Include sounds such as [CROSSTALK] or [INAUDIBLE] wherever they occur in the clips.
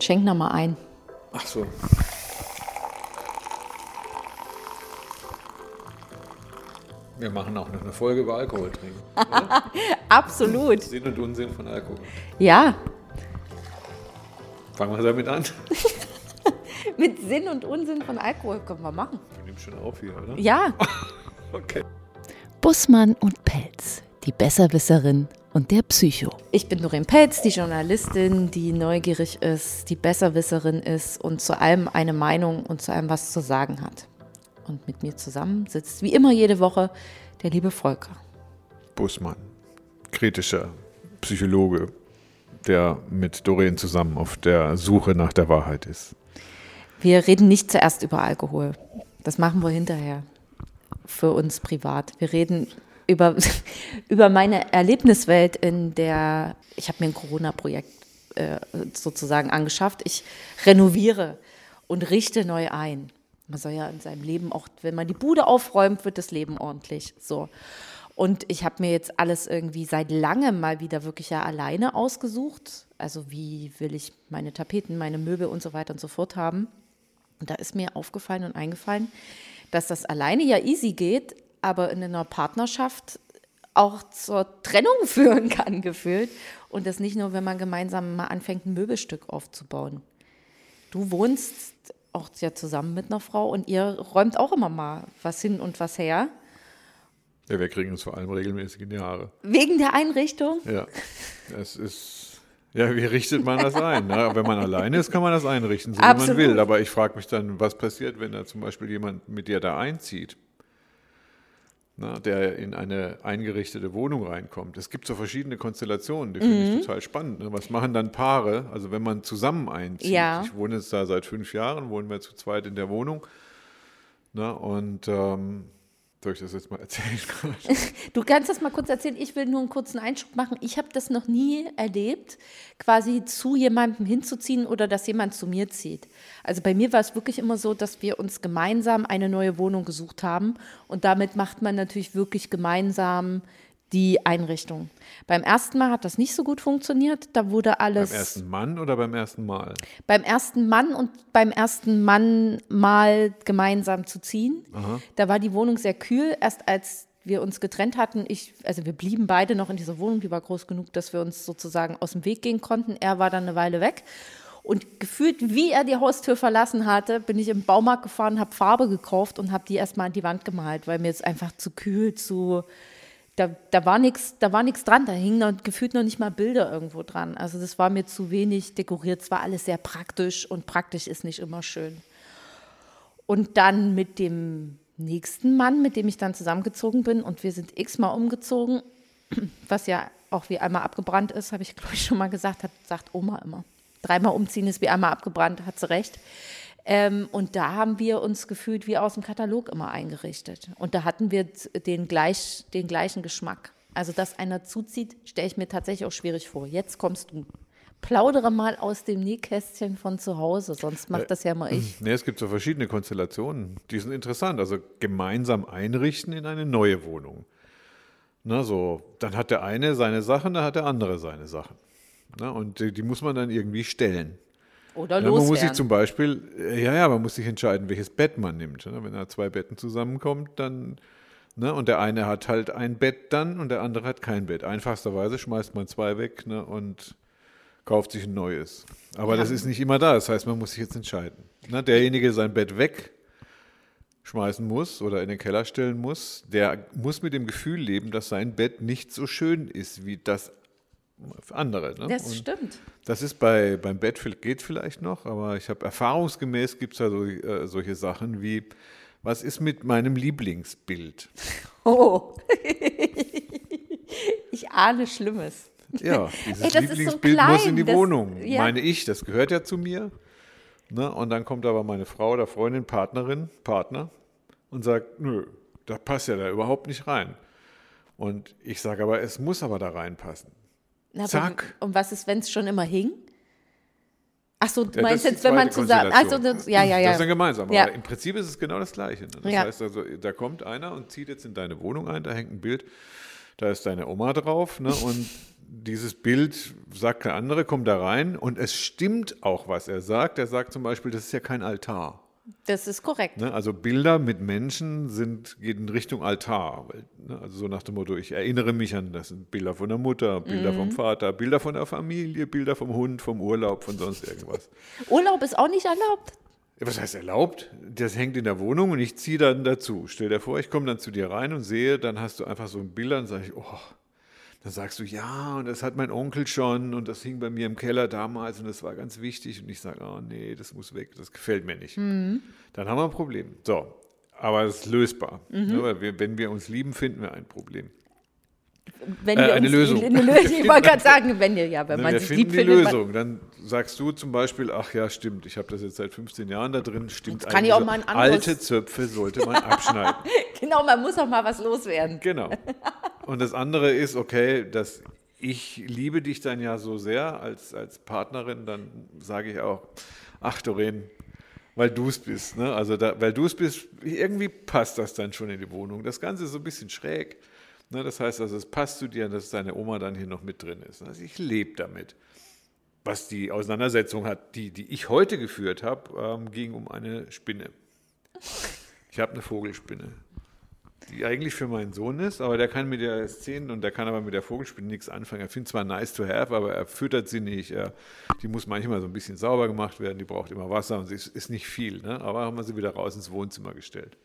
Schenk noch mal ein. Ach so. Wir machen auch noch eine Folge über Alkohol trinken. [LAUGHS] Absolut. Sinn und Unsinn von Alkohol. Ja, Fangen wir damit an. [LAUGHS] mit Sinn und Unsinn von Alkohol können wir machen. Du nimmst schon auf hier, oder? Ja, [LAUGHS] Okay. Bussmann und Pelz, die Besserwisserin und der Psycho. ich bin Doreen Pelz, die Journalistin, die neugierig ist, die Besserwisserin ist und zu allem eine Meinung und zu allem was zu sagen hat. Und mit mir zusammen sitzt wie immer jede Woche der liebe Volker. Bussmann, kritischer Psychologe, der mit Doreen zusammen auf der Suche nach der Wahrheit ist. Wir reden nicht zuerst über Alkohol. Das machen wir hinterher. Für uns privat. Wir reden über, [LAUGHS] über meine Erlebniswelt, in der ich habe mir ein Corona-Projekt äh, sozusagen angeschafft. Ich renoviere und richte neu ein. Man soll ja in seinem Leben auch, wenn man die Bude aufräumt, wird das Leben ordentlich. So. Und ich habe mir jetzt alles irgendwie seit langem mal wieder wirklich ja alleine ausgesucht. Also wie will ich meine Tapeten, meine Möbel und so weiter und so fort haben. Und da ist mir aufgefallen und eingefallen, dass das alleine ja easy geht, aber in einer Partnerschaft auch zur Trennung [LAUGHS] führen kann, gefühlt. Und das nicht nur, wenn man gemeinsam mal anfängt, ein Möbelstück aufzubauen. Du wohnst auch ja zusammen mit einer Frau und ihr räumt auch immer mal was hin und was her. Ja, wir kriegen uns vor allem regelmäßig in die Haare. Wegen der Einrichtung. Ja, es ist. Ja, wie richtet man das ein? Ne? Wenn man alleine ist, kann man das einrichten, so wie Absolut. man will. Aber ich frage mich dann, was passiert, wenn da zum Beispiel jemand mit dir da einzieht, na, der in eine eingerichtete Wohnung reinkommt. Es gibt so verschiedene Konstellationen, die finde Mhm. ich total spannend. Ne? Was machen dann Paare, also wenn man zusammen einzieht? Ja. Ich wohne jetzt da seit fünf Jahren, wohnen wir zu zweit in der Wohnung. Na, und ähm, soll ich das jetzt mal erzählen? [LAUGHS] Du kannst das mal kurz erzählen. Ich will nur einen kurzen Einschub machen. Ich habe das noch nie erlebt, quasi zu jemandem hinzuziehen oder dass jemand zu mir zieht. Also bei mir war es wirklich immer so, dass wir uns gemeinsam eine neue Wohnung gesucht haben und damit macht man natürlich wirklich gemeinsam die Einrichtung. Beim ersten Mal hat das nicht so gut funktioniert. Da wurde alles beim ersten Mann oder beim ersten Mal? beim ersten Mann und beim ersten Mann mal gemeinsam zu ziehen. Da war die Wohnung sehr kühl. Erst als wir uns getrennt hatten, ich, also wir blieben beide noch in dieser Wohnung, die war groß genug, dass wir uns sozusagen aus dem Weg gehen konnten. Er war dann eine Weile weg. Und gefühlt, wie er die Haustür verlassen hatte, bin ich im Baumarkt gefahren, habe Farbe gekauft und habe die erstmal an die Wand gemalt, weil mir jetzt einfach zu kühl, zu. Da, da war nichts da war nichts dran, da hingen noch, gefühlt noch nicht mal Bilder irgendwo dran. Also das war mir zu wenig dekoriert, es war alles sehr praktisch und praktisch ist nicht immer schön. Und dann mit dem nächsten Mann, mit dem ich dann zusammengezogen bin und wir sind x-mal umgezogen, [CLEARS THROAT] was ja auch wie einmal abgebrannt ist, habe ich glaube ich schon mal gesagt, hat, sagt Oma immer. Dreimal umziehen ist wie einmal abgebrannt, hat sie recht. Ähm, und da haben wir uns gefühlt wie aus dem Katalog immer eingerichtet. Und da hatten wir den, gleich, den gleichen Geschmack. Also, dass einer zuzieht, stelle ich mir tatsächlich auch schwierig vor. Jetzt kommst du. Plaudere mal aus dem Nähkästchen von zu Hause, sonst macht das ja mal ich. Nee, es gibt so verschiedene Konstellationen, die sind interessant. Also gemeinsam einrichten in eine neue Wohnung. Na, so, dann hat der eine seine Sachen, dann hat der andere seine Sachen. Na, und die, die muss man dann irgendwie stellen. Oder Ja, man muss sich loswerden. zum Beispiel, äh, ja, ja, man muss sich entscheiden, welches Bett man nimmt. Ne? Wenn da zwei Betten zusammenkommt, dann, ne? und der eine hat halt ein Bett dann und der andere hat kein Bett. Einfachsterweise schmeißt man zwei weg ne? und kauft sich ein neues. Aber das ist nicht immer da, das heißt, man muss sich jetzt entscheiden. Ne? Derjenige, der sein Bett wegschmeißen muss oder in den Keller stellen muss, der muss mit dem Gefühl leben, dass sein Bett nicht so schön ist wie das andere. Ne? Das Und- stimmt. das ist bei, beim Bett viel- geht vielleicht noch, aber ich habe erfahrungsgemäß gibt es da so, äh, solche Sachen wie, was ist mit meinem Lieblingsbild? [LAUGHS] Oh. [LAUGHS] ich ahne Schlimmes. Ja, dieses Ey, das ist so Lieblingsbild muss in die das- Wohnung, ja. meine ich, das gehört ja zu mir. Ne? Und dann kommt aber meine Frau oder Freundin, Partnerin, Partner und sagt, nö, das passt ja da überhaupt nicht rein. Und ich sage aber, es muss aber da reinpassen. Na, Zack. Und was ist, wenn es schon immer hing? Ach so, du Ja, meinst jetzt, wenn man zusammen. Also, ja, ja, ja. Das ist dann gemeinsam. Ja. Aber im Prinzip ist es genau das Gleiche. Ne? Das Ja. heißt also, da kommt einer und zieht jetzt in deine Wohnung ein, da hängt ein Bild, da ist deine Oma drauf. Ne? Und [LAUGHS] dieses Bild, sagt der andere, kommt da rein und es stimmt auch, was er sagt. Er sagt zum Beispiel, das ist ja kein Altar. Das ist korrekt. Ne? Also Bilder mit Menschen sind, gehen in Richtung Altar. Ne? Also so nach dem Motto, ich erinnere mich an, das sind Bilder von der Mutter, Bilder Mhm. vom Vater, Bilder von der Familie, Bilder vom Hund, vom Urlaub, von sonst irgendwas. [LAUGHS] Urlaub ist auch nicht erlaubt. Was heißt erlaubt? Das hängt in der Wohnung und ich ziehe dann dazu. Stell dir vor, ich komme dann zu dir rein und sehe, dann hast du einfach so ein Bild und sage ich, oh, dann sagst du, ja, und das hat mein Onkel schon und das hing bei mir im Keller damals und das war ganz wichtig. Und ich sage, oh nee, das muss weg, das gefällt mir nicht. Dann haben wir ein Problem. So, aber es ist lösbar. Ne, weil wir, wenn wir uns lieben, finden wir ein Problem. Wenn Äh, wir eine uns, Lösung. Eine Lösung. [LAUGHS] Ich wollte gerade sagen, wenn ihr, ja, wenn man wir sich finden liebt, die findet. Lösung. Dann sagst du zum Beispiel, ach ja, stimmt, ich habe das jetzt seit 15 Jahren da drin, stimmt Jetzt kann ich auch mal ein anderes- Alte Zöpfe sollte man abschneiden. [LAUGHS] Genau, man muss auch mal was loswerden. Genau. Und das andere ist, okay, dass ich liebe dich dann ja so sehr als, als Partnerin, dann sage ich auch, ach Doreen, weil du es bist. Ne? Also da, weil du es bist, irgendwie passt das dann schon in die Wohnung. Das Ganze ist so ein bisschen schräg. Ne? Das heißt also, es passt zu dir, dass deine Oma dann hier noch mit drin ist. Also ich lebe damit. Was die Auseinandersetzung hat, die, die ich heute geführt habe, ähm, ging um eine Spinne. Ich habe eine Vogelspinne die eigentlich für meinen Sohn ist, aber der kann mit der Szene und der kann aber mit der Vogelspinne nichts anfangen. Er findet zwar nice to have, aber er füttert sie nicht. Er, die muss manchmal so ein bisschen sauber gemacht werden, die braucht immer Wasser und sie ist, ist nicht viel. Ne? Aber haben wir sie wieder raus ins Wohnzimmer gestellt.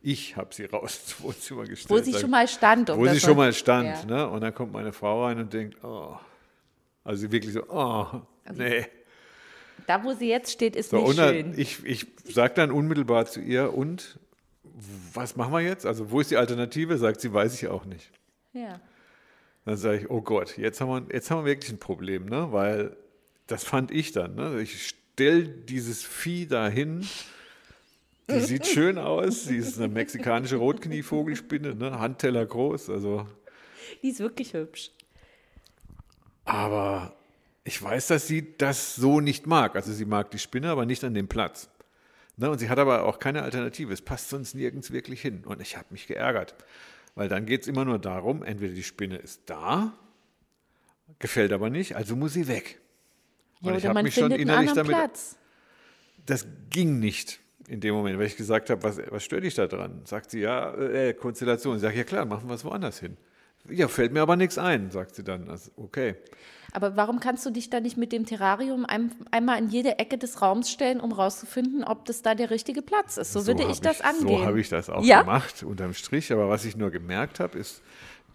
Ich habe sie raus ins Wohnzimmer gestellt. Wo sie schon mal stand. um wo sie schon mal stand. Ja. Ne? Und dann kommt meine Frau rein und denkt, oh. Also wirklich so, oh, nee. Da, wo sie jetzt steht, ist So, nicht dann, schön. ich, ich sage dann unmittelbar zu ihr, und was machen wir jetzt? Also wo ist die Alternative? Sagt sie, weiß ich auch nicht. ja. Dann sage ich, oh Gott, jetzt haben, wir, jetzt haben wir wirklich ein Problem, ne? weil das fand ich dann. Ne? Ich stelle dieses Vieh dahin, die sieht schön aus, sie ist eine mexikanische Rotknievogelspinne, ne? Handteller groß, also Die ist wirklich hübsch. Aber ich weiß, dass sie das so nicht mag. Also sie mag die Spinne, aber nicht an dem Platz. Ne, und sie hat aber auch keine Alternative. Es passt sonst nirgends wirklich hin. Und ich habe mich geärgert. Weil dann geht es immer nur darum, entweder die Spinne ist da, gefällt aber nicht, also muss sie weg. Ja, Und ich habe man mich schon innerlich anderen damit. Platz. Das ging nicht in dem Moment, weil ich gesagt habe, was, was stört dich da dran? Sagt sie, ja, äh, Konstellation. Ich sage, ja klar, machen wir es woanders hin. Ja, fällt mir aber nichts ein, sagt sie dann. Also, okay. Aber warum kannst du dich da nicht mit dem Terrarium ein, einmal in jede Ecke des Raums stellen, um rauszufinden, ob das da der richtige Platz ist? So, würde hab ich das angehen. So habe ich das auch Ja? gemacht, unterm Strich. Aber was ich nur gemerkt habe, ist,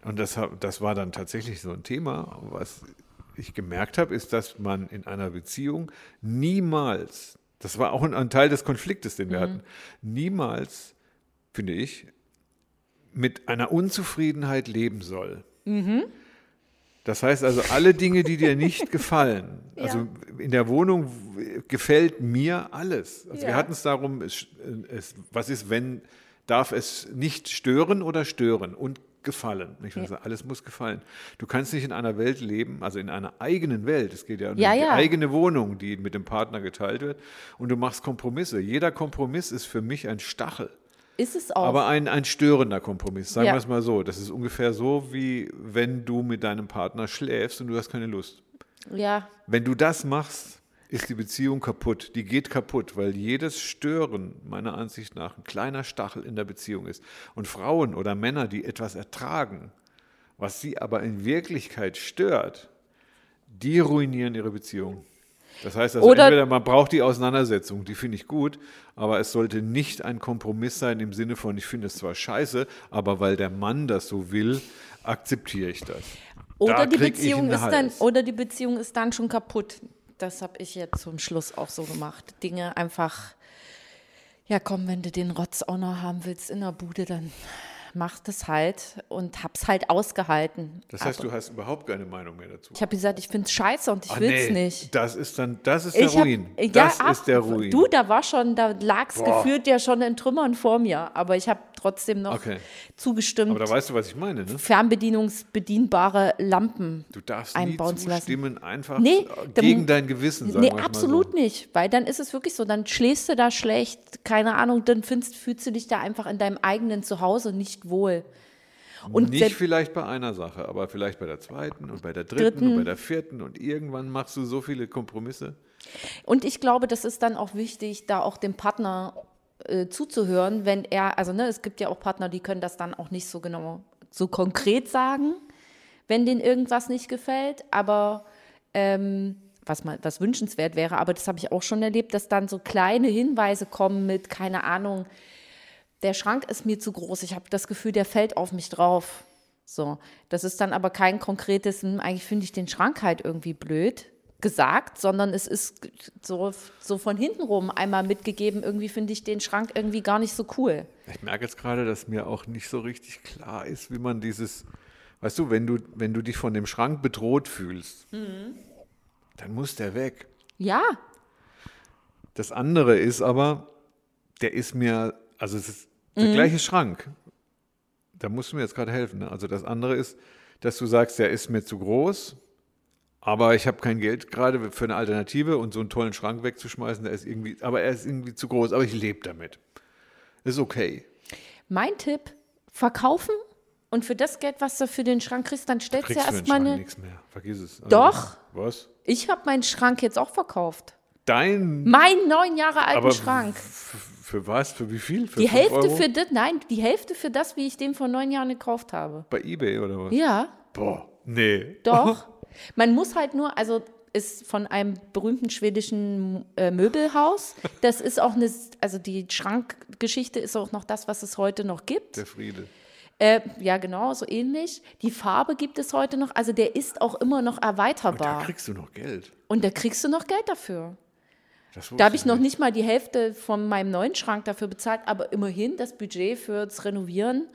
und das, das war dann tatsächlich so ein Thema, was ich gemerkt habe, ist, dass man in einer Beziehung niemals, das war auch ein, ein Teil des Konfliktes, den wir Mhm. hatten, niemals, finde ich, mit einer Unzufriedenheit leben soll. Mhm. Das heißt also, alle Dinge, die dir nicht [LAUGHS] gefallen, also in der Wohnung gefällt mir alles. Also wir Ja. hatten es darum, es, es, was ist, wenn, darf es nicht stören oder stören und gefallen. Ich Ja. alles muss gefallen. Du kannst nicht in einer Welt leben, also in einer eigenen Welt, es geht ja um Ja, die ja. eigene Wohnung, die mit dem Partner geteilt wird, und du machst Kompromisse. Jeder Kompromiss ist für mich ein Stachel. Ist es auch. Aber ein, ein störender Kompromiss, sagen wir es mal so. Das ist ungefähr so, wie wenn du mit deinem Partner schläfst und du hast keine Lust. ja, Wenn du das machst, ist die Beziehung kaputt. Die geht kaputt, weil jedes Stören meiner Ansicht nach ein kleiner Stachel in der Beziehung ist. Und Frauen oder Männer, die etwas ertragen, was sie aber in Wirklichkeit stört, die ruinieren ihre Beziehung. Das heißt also, Oder- entweder man braucht die Auseinandersetzung, die finde ich gut, aber es sollte nicht ein Kompromiss sein im Sinne von, ich finde es zwar scheiße, aber weil der Mann das so will, akzeptiere ich das. Oder Da die Beziehung ist dann, oder die Beziehung ist dann schon kaputt. Das habe ich jetzt zum Schluss auch so gemacht. Dinge einfach, ja komm, wenn du den Rotz auch noch haben willst in der Bude, dann mach das halt und hab's halt ausgehalten. Das heißt, Aber du hast überhaupt keine Meinung mehr dazu. ich habe gesagt, ich finde es scheiße und ich Ah, will's nee, nicht. Das ist dann, das ist der Ich hab- Ruin. ja, das ach, ist der Ruin. Du, da war schon, da lag's Boah. gefühlt ja schon in Trümmern vor mir. Aber ich habe trotzdem noch Okay. zugestimmt, aber da weißt du, was ich meine, ne? fernbedienungsbedienbare Lampen Du darfst nie einbauen zu lassen. einfach Nee, gegen dein Gewissen, sagen Nee, absolut so. nicht, weil dann ist es wirklich so, dann schläfst du da schlecht, keine Ahnung, dann findest, fühlst du dich da einfach in deinem eigenen Zuhause nicht wohl. Und Nicht vielleicht bei einer Sache, aber vielleicht bei der zweiten und bei der dritten, Dritten. und bei der vierten und irgendwann machst du so viele Kompromisse. Und ich glaube, das ist dann auch wichtig, da auch dem Partner äh, zuzuhören, wenn er, also ne, es gibt ja auch Partner, die können das dann auch nicht so genau, so konkret sagen, wenn denen irgendwas nicht gefällt, aber ähm, was, mal, was wünschenswert wäre, aber das habe ich auch schon erlebt, dass dann so kleine Hinweise kommen mit, keine Ahnung, der Schrank ist mir zu groß, ich habe das Gefühl, der fällt auf mich drauf. So, das ist dann aber kein konkretes, hm, eigentlich finde ich den Schrank halt irgendwie blöd gesagt, sondern es ist so, so von hinten rum einmal mitgegeben, irgendwie finde ich den Schrank irgendwie gar nicht so cool. Ich merke jetzt gerade, dass mir auch nicht so richtig klar ist, wie man dieses, weißt du, wenn du, wenn du dich von dem Schrank bedroht fühlst, Mhm. dann muss der weg. Ja, Das andere ist aber, der ist mir, also es ist der Mhm. gleiche Schrank. Da musst du mir jetzt gerade helfen. Ne? Also das andere ist, dass du sagst, der ist mir zu groß, aber ich habe kein Geld gerade für eine Alternative und so einen tollen Schrank wegzuschmeißen, der ist irgendwie, aber er ist irgendwie zu groß, aber ich lebe damit. Ist okay. mein Tipp, verkaufen und für das Geld, was du für den Schrank kriegst, dann stellst du ja erstmal eine. nichts mehr. Vergiss es. Also, Doch. Was? Ich habe meinen Schrank jetzt auch verkauft. Dein. Meinen neun Jahre alten aber Schrank. Für was? Für wie viel? Für Die Hälfte Euro? für das, nein, die Hälfte für das, wie ich den vor neun Jahren gekauft habe. Bei Ebay oder was? Ja, Boah, nee. doch. [LAUGHS] Man muss halt nur, also ist von einem berühmten schwedischen äh, Möbelhaus. Das ist auch eine, also die Schrankgeschichte ist auch noch das, was es heute noch gibt. Der Friede. Äh, ja, genau, so ähnlich. Die Farbe gibt es heute noch, also der ist auch immer noch Da erweiterbar. kriegst du noch Geld. Und da kriegst du noch Geld dafür. Da habe ich noch nicht mal die Hälfte von meinem neuen Schrank dafür bezahlt, aber immerhin das Budget fürs Renovieren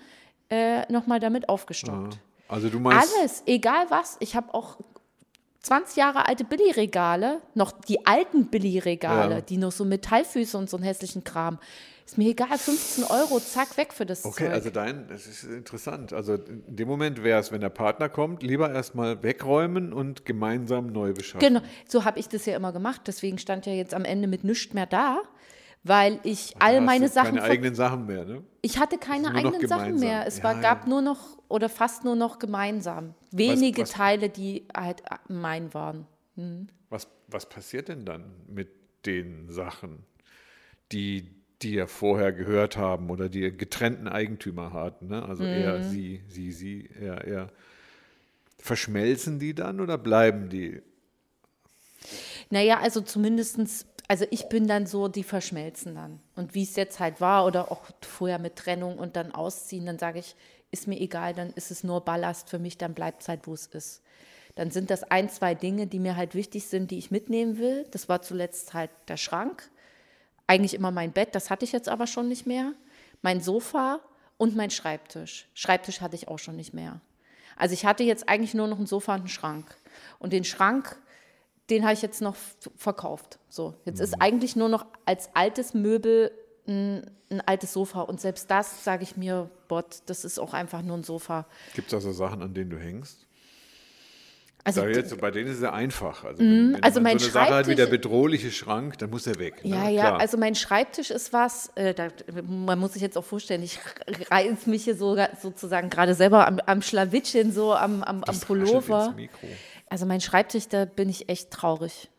äh, nochmal damit aufgestockt. Also du meinst, Alles, egal was. Ich habe auch 20 Jahre alte Billigregale, noch die alten Billigregale, Ja. die noch so Metallfüße und so einen hässlichen Kram. Ist mir egal, 15 Euro, zack, weg für das okay, Zeug. also dein, das ist interessant. Also in dem Moment wäre es, wenn der Partner kommt, lieber erstmal wegräumen und gemeinsam neu beschaffen. Genau, so habe ich das ja immer gemacht. Deswegen stand ja jetzt am Ende mit nichts mehr da, weil ich Da all meine Sachen. Keine eigenen Sachen mehr, ne? ich hatte keine eigenen Sachen mehr. Es Ja, war, ja. gab nur noch oder fast nur noch gemeinsam. Wenige was- Teile, die halt mein waren. Was, was passiert denn dann mit den Sachen, die die ja vorher gehört haben oder die getrennten Eigentümer hatten? Ne? Also Mhm. er, sie, sie, sie, er, er. Verschmelzen die dann oder bleiben die? Naja, also zumindestens, also ich bin dann so, die verschmelzen dann. Und wie es jetzt halt war oder auch vorher mit Trennung und dann ausziehen, dann sage ich, ist mir egal, dann ist es nur Ballast für mich, dann bleibt es halt, wo es ist. Dann sind das ein, zwei Dinge, die mir halt wichtig sind, die ich mitnehmen will. Das war zuletzt halt der Schrank. Eigentlich immer mein Bett, das hatte ich jetzt aber schon nicht mehr. Mein Sofa und mein Schreibtisch. Schreibtisch hatte ich auch schon nicht mehr. Also ich hatte jetzt eigentlich nur noch ein Sofa und einen Schrank. Und den Schrank, den habe ich jetzt noch verkauft. So, jetzt ist eigentlich nur noch als altes Möbel ein, ein altes Sofa. Und selbst das sage ich mir, Bot, das ist auch einfach nur ein Sofa. Gibt es also Sachen, an denen du hängst? Also, jetzt, bei denen ist es ja einfach. Also, wenn, wenn also mein so eine Sache hat wie der Schreibtisch- bedrohliche Schrank, dann muss er weg. ne? Ja, ja, Klar. also mein Schreibtisch ist was, äh, da, man muss sich jetzt auch vorstellen, ich [LAUGHS] reiß mich hier so, sozusagen gerade selber am, am Schlawittchen, so am, am, am Das Pullover. ins Mikro. Also mein Schreibtisch, da bin ich echt traurig.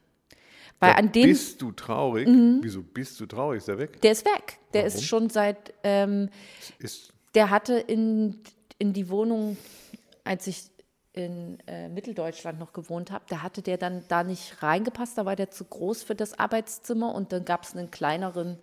Weil Da an dem, Mhm. bist du traurig? Wieso bist du traurig? Ist er weg? der ist weg. Der Warum? ist schon seit, ähm, Ist, der hatte in, in die Wohnung, als ich in äh, Mitteldeutschland noch gewohnt habe, da hatte der dann da nicht reingepasst, da war der zu groß für das Arbeitszimmer und dann gab es einen kleineren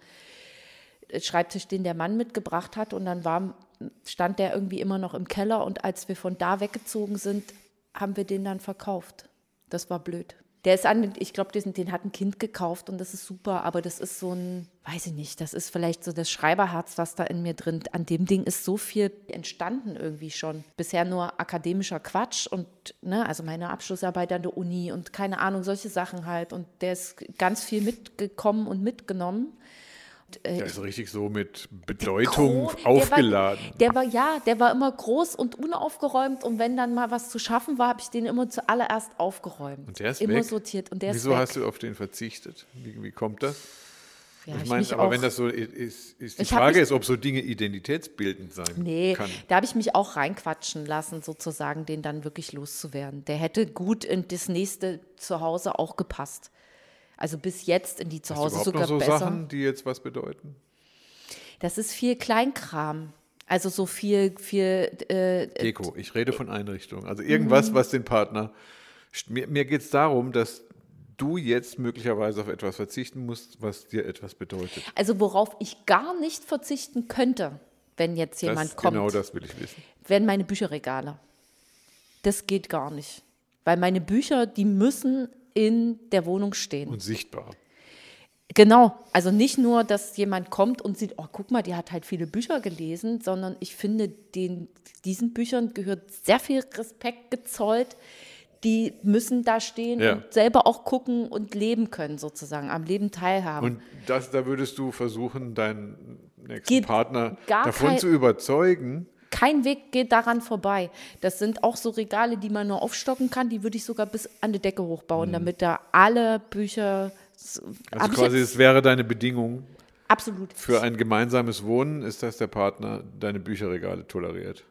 äh, Schreibtisch, den der Mann mitgebracht hat und dann war, stand der irgendwie immer noch im Keller und als wir von da weggezogen sind, haben wir den dann verkauft. Das war blöd. Der ist an, ich glaube, den, hat ein Kind gekauft und das ist super, aber das ist so ein, weiß ich nicht, das ist vielleicht so das Schreiberherz, was da in mir drin. An dem Ding ist so viel entstanden irgendwie schon. Bisher nur akademischer Quatsch und, ne, also meine Abschlussarbeit an der Uni und keine Ahnung, solche Sachen halt. Und der ist ganz viel mitgekommen und mitgenommen. Der ist richtig so mit Bedeutung Gro- aufgeladen. Der war, der war, ja, der war immer groß und unaufgeräumt und wenn dann mal was zu schaffen war, habe ich den immer zuallererst aufgeräumt. Und der ist immer weg? sortiert und der Wieso ist weg. hast du auf den verzichtet? Wie, wie kommt das? Ja, ich meine, aber auch- wenn das so ist, ist die Frage mich- ist, ob so Dinge identitätsbildend sein Nee, kann. da habe ich mich auch reinquatschen lassen, sozusagen, den dann wirklich loszuwerden. Der hätte gut in das nächste Zuhause auch gepasst. Also bis jetzt in die Hast du Zuhause sogar noch so besser. Sachen, die jetzt was bedeuten? Das ist viel Kleinkram. Also so viel, viel äh, Deko. Ich rede von Einrichtungen. Also Mhm. irgendwas, was den Partner. Mir, mir geht es darum, dass du jetzt möglicherweise auf etwas verzichten musst, was dir etwas bedeutet. Also worauf ich gar nicht verzichten könnte, wenn jetzt jemand das, kommt, Genau das will ich wissen. wären meine Bücherregale. Das geht gar nicht. Weil meine Bücher, die müssen in der Wohnung stehen. Und sichtbar. Genau, also nicht nur, dass jemand kommt und sieht, oh, guck mal, die hat halt viele Bücher gelesen, sondern ich finde, den, diesen Büchern gehört sehr viel Respekt gezollt. Die müssen da stehen Ja. und selber auch gucken und leben können, sozusagen, am Leben teilhaben. Und das, da würdest du versuchen, deinen nächsten Geht Partner davon zu überzeugen. Kein Weg geht daran vorbei. Das sind auch so Regale, die man nur aufstocken kann. Die würde ich sogar bis an die Decke hochbauen, damit da alle Bücher. Also quasi, es wäre deine Bedingung Absolut. für ein gemeinsames Wohnen, ist, dass der Partner deine Bücherregale toleriert.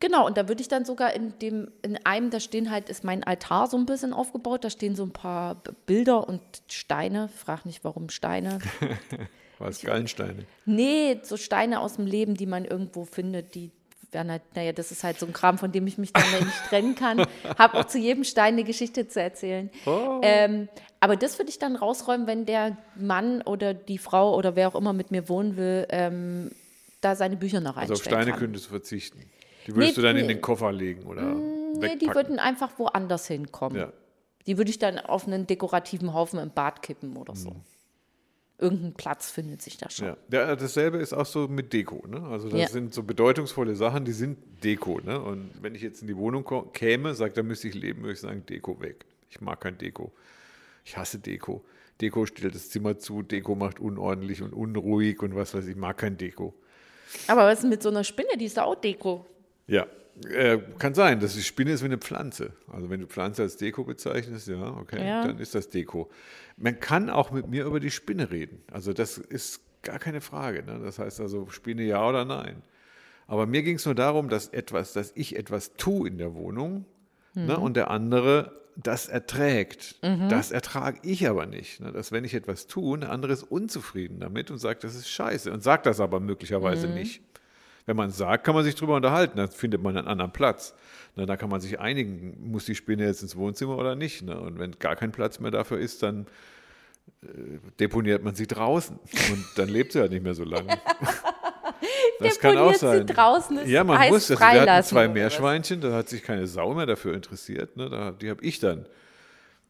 Genau, und da würde ich dann sogar in dem, in einem, da stehen halt, ist mein Altar so ein bisschen aufgebaut, da stehen so ein paar Bilder und Steine. Frag nicht, warum Steine. [LAUGHS] Was Gallensteine. nee, so Steine aus dem Leben, die man irgendwo findet, die werden halt, naja, das ist halt so ein Kram, von dem ich mich dann nicht trennen kann. Hab auch zu jedem Stein eine Geschichte zu erzählen. Ähm, aber das würde ich dann rausräumen, wenn der Mann oder die Frau oder wer auch immer mit mir wohnen will, ähm, da seine Bücher noch Also auf reinstellen Steine kann. könntest du verzichten. Die würdest du dann in nee. den Koffer legen oder Nee, die wegpacken. würden einfach woanders hinkommen. Ja. Die würde ich dann auf einen dekorativen Haufen im Bad kippen oder so. Irgendein Platz findet sich da schon. Ja. dasselbe ist auch so mit Deko. Ne? Also das Ja. sind so bedeutungsvolle Sachen, die sind Deko. Ne? Und wenn ich jetzt in die Wohnung käme, sagt, da müsste ich leben, würde ich sagen, Deko weg. Ich mag kein Deko. Ich hasse Deko. Deko stellt das Zimmer zu, Deko macht unordentlich und unruhig und was weiß ich, ich mag kein Deko. Aber was ist mit so einer Spinne? Die ist da auch Deko. Ja, äh, kann sein, dass die Spinne ist wie eine Pflanze. Also wenn du Pflanze als Deko bezeichnest, ja, okay, Ja. dann ist das Deko. Man kann auch mit mir über die Spinne reden. Also das ist gar keine Frage. Ne? Das heißt also Spinne ja oder nein. Aber mir ging es nur darum, dass etwas, dass ich etwas tue in der Wohnung ne, und der andere das erträgt. Das ertrage ich aber nicht. Ne? Dass wenn ich etwas tue, der andere ist unzufrieden damit und sagt, das ist scheiße und sagt das aber möglicherweise nicht. Wenn man sagt, kann man sich drüber unterhalten, dann findet man einen anderen Platz. Na, da kann man sich einigen, muss die Spinne jetzt ins Wohnzimmer oder nicht. Ne? Und wenn gar kein Platz mehr dafür ist, dann äh, deponiert man sie draußen. Und dann lebt sie halt nicht mehr so lange. [LAUGHS] Das kann auch Deponiert sie sein. draußen ist- ja, man muss das. Wir hatten zwei? Meerschweinchen, da hat sich keine Sau mehr dafür interessiert. Ne? Da, die habe ich dann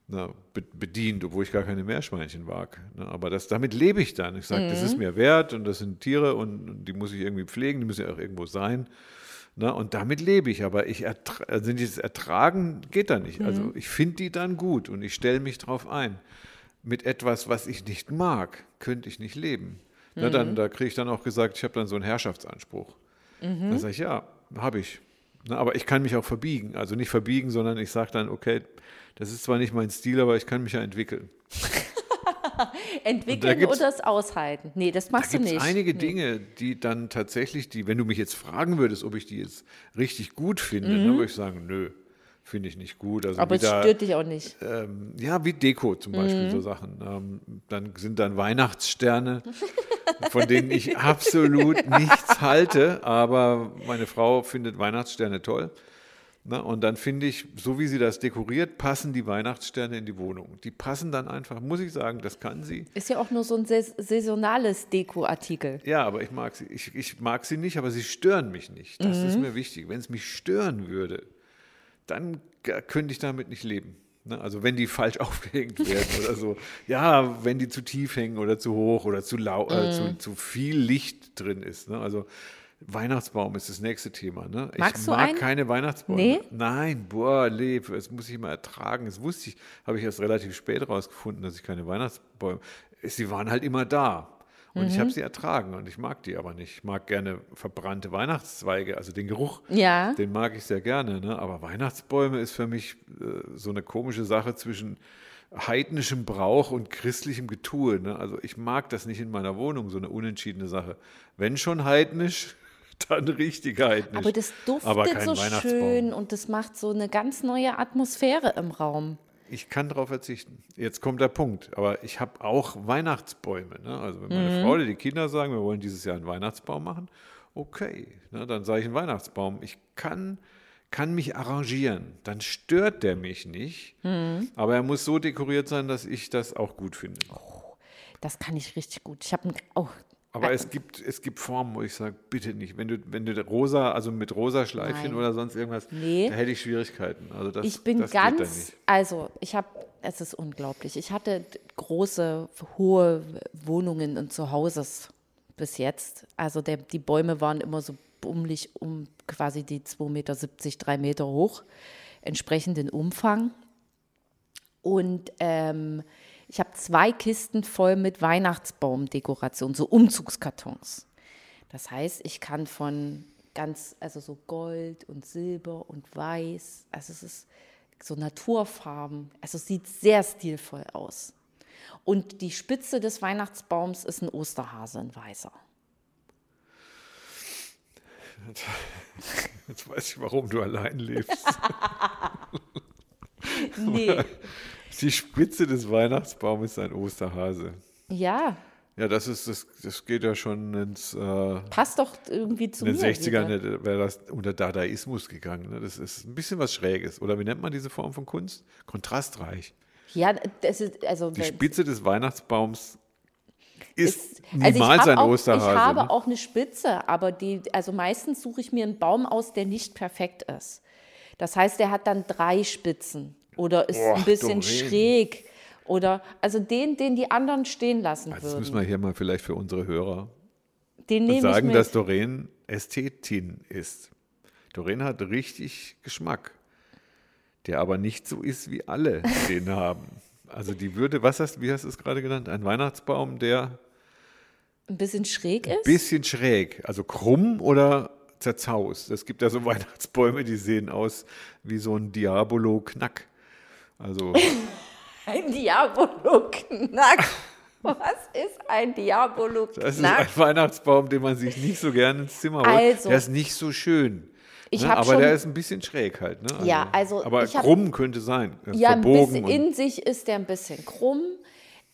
na, be- bedient, obwohl ich gar keine Meerschweinchen wag. Ne? Aber das, damit lebe ich dann. Ich sage, das ist Mhm. mir wert und das sind Tiere und, und die muss ich irgendwie pflegen, die müssen ja auch irgendwo sein. Ne? Und damit lebe ich. Aber ich ertra also dieses Ertragen geht da nicht. Mhm. Also ich finde die dann gut und ich stelle mich drauf ein. Mit etwas, was ich nicht mag, könnte ich nicht leben. Ne, Mhm. dann, da kriege ich dann auch gesagt, ich habe dann so einen Herrschaftsanspruch. Mhm. Da sage ich, ja, habe ich. Ne, aber ich kann mich auch verbiegen. Also nicht verbiegen, sondern ich sage dann, okay, das ist zwar nicht mein Stil, aber ich kann mich ja entwickeln. [LAUGHS] Entwickeln gibt's- oder das aushalten? Nee, das Da machst du gibt es nicht. einige Dinge, die dann tatsächlich, die, wenn du mich jetzt fragen würdest, ob ich die jetzt richtig gut finde, ne, würde ich sagen, nö, finde ich nicht gut. Also Mhm. Aber es wieder, stört dich auch nicht. ähm, ja, wie Deko zum Beispiel, Mhm. so Sachen. Ähm, dann sind dann Weihnachtssterne, von denen ich [LAUGHS] absolut nichts halte, aber meine Frau findet Weihnachtssterne toll. Na, und dann finde ich, so wie sie das dekoriert, passen die Weihnachtssterne in die Wohnung. Die passen dann einfach, muss ich sagen, das kann sie. Ist ja auch nur so ein sais saisonales Dekoartikel. Ja, aber ich mag sie. Ich, ich mag sie nicht, aber sie stören mich nicht. Das ist mir wichtig. Wenn es mich stören würde, dann könnte ich damit nicht leben. Ne? Also wenn die falsch [LAUGHS] aufgehängt werden oder so. Ja, wenn die zu tief hängen oder zu hoch oder zu, lau äh, zu, zu viel Licht drin ist. Ne? Also Weihnachtsbaum ist das nächste Thema. Ne? Magst ich du mag einen? keine Weihnachtsbäume. Nee? Nein, boah, leb, das muss ich mal ertragen. Das wusste ich, habe ich erst relativ spät rausgefunden, dass ich keine Weihnachtsbäume. Sie waren halt immer da. Und ich Mhm. habe sie ertragen und ich mag die aber nicht. Ich mag gerne verbrannte Weihnachtszweige, also den Geruch, Ja. den mag ich sehr gerne. Ne? Aber Weihnachtsbäume ist für mich äh, so eine komische Sache zwischen heidnischem Brauch und christlichem Getue. Ne? Also ich mag das nicht in meiner Wohnung, so eine unentschiedene Sache. Wenn schon heidnisch, [LAUGHS] dann richtig heidnisch. Aber das duftet Aber so schön und das macht so eine ganz neue Atmosphäre im Raum. Ich kann darauf verzichten. Jetzt kommt der Punkt. Aber ich habe auch Weihnachtsbäume. Ne? Also wenn Mhm. meine Frau oder die Kinder sagen, wir wollen dieses Jahr einen Weihnachtsbaum machen, okay, ne? dann sage ich einen Weihnachtsbaum. Ich kann, kann mich arrangieren. Dann stört der mich nicht. Mhm. Aber er muss so dekoriert sein, dass ich das auch gut finde. Das kann ich richtig gut. Ich habe auch Aber es gibt, es gibt Formen, wo ich sage, bitte nicht. Wenn du, wenn du rosa, also mit rosa Schleifchen Nein. oder sonst irgendwas, Nee. da hätte ich Schwierigkeiten. Also das, ich bin das ganz, also ich habe, es ist unglaublich. Ich hatte große, hohe Wohnungen und Zuhauses bis jetzt. Also der, die Bäume waren immer so bummelig um quasi die 2,70 Meter, 3 Meter hoch, entsprechend den Umfang. Und ähm, ich habe zwei Kisten voll mit Weihnachtsbaumdekoration, so Umzugskartons. Das heißt, ich kann von ganz, also so Gold und Silber und Weiß, also es ist so Naturfarben, also es sieht sehr stilvoll aus. Und die Spitze des Weihnachtsbaums ist ein Osterhase, ein weißer. Jetzt weiß ich, warum du allein lebst. [LAUGHS] Nee. Die Spitze des Weihnachtsbaumes ist ein Osterhase. ja, Ja, das ist, das, das geht ja schon ins, äh, in passt doch irgendwie zu den mir. 60ern wieder. wäre das unter Dadaismus gegangen. Ne? Das ist ein bisschen was Schräges. Oder wie nennt man diese Form von Kunst? Kontrastreich. Ja, das ist, also Die Spitze des Weihnachtsbaums ist, ist, also niemals habe ein auch, Osterhase. Ich habe ne? auch eine Spitze, aber die, also meistens suche ich mir einen Baum aus, der nicht perfekt ist. Das heißt, der hat dann drei Spitzen oder ist Boah, ein bisschen schräg oder also den, den die anderen stehen lassen Also das würden. müssen wir hier mal vielleicht für unsere Hörer den sagen, dass Doreen Ästhetin ist. Doreen hat richtig Geschmack, der aber nicht so ist, wie alle den [LAUGHS] haben. Also die würde, was hast, wie hast du es gerade genannt? Ein Weihnachtsbaum, der ein bisschen schräg ist. bisschen schräg, also krumm oder zerzaust. Es gibt ja so [LAUGHS] Weihnachtsbäume, die sehen aus wie so ein Diabolo-Knack. Also [LAUGHS] Ein Diabolo-Knack. Was ist ein Diabolo-Knack? das ist ein Weihnachtsbaum, den man sich nicht so gerne ins Zimmer holt. Also. der ist nicht so schön. Ich ne? Aber schon- der ist ein bisschen schräg halt. Ne? Ja, also Aber ich hab- krumm könnte sein. Ist Ja, ein verbogen bisschen, in sich ist er ein bisschen krumm.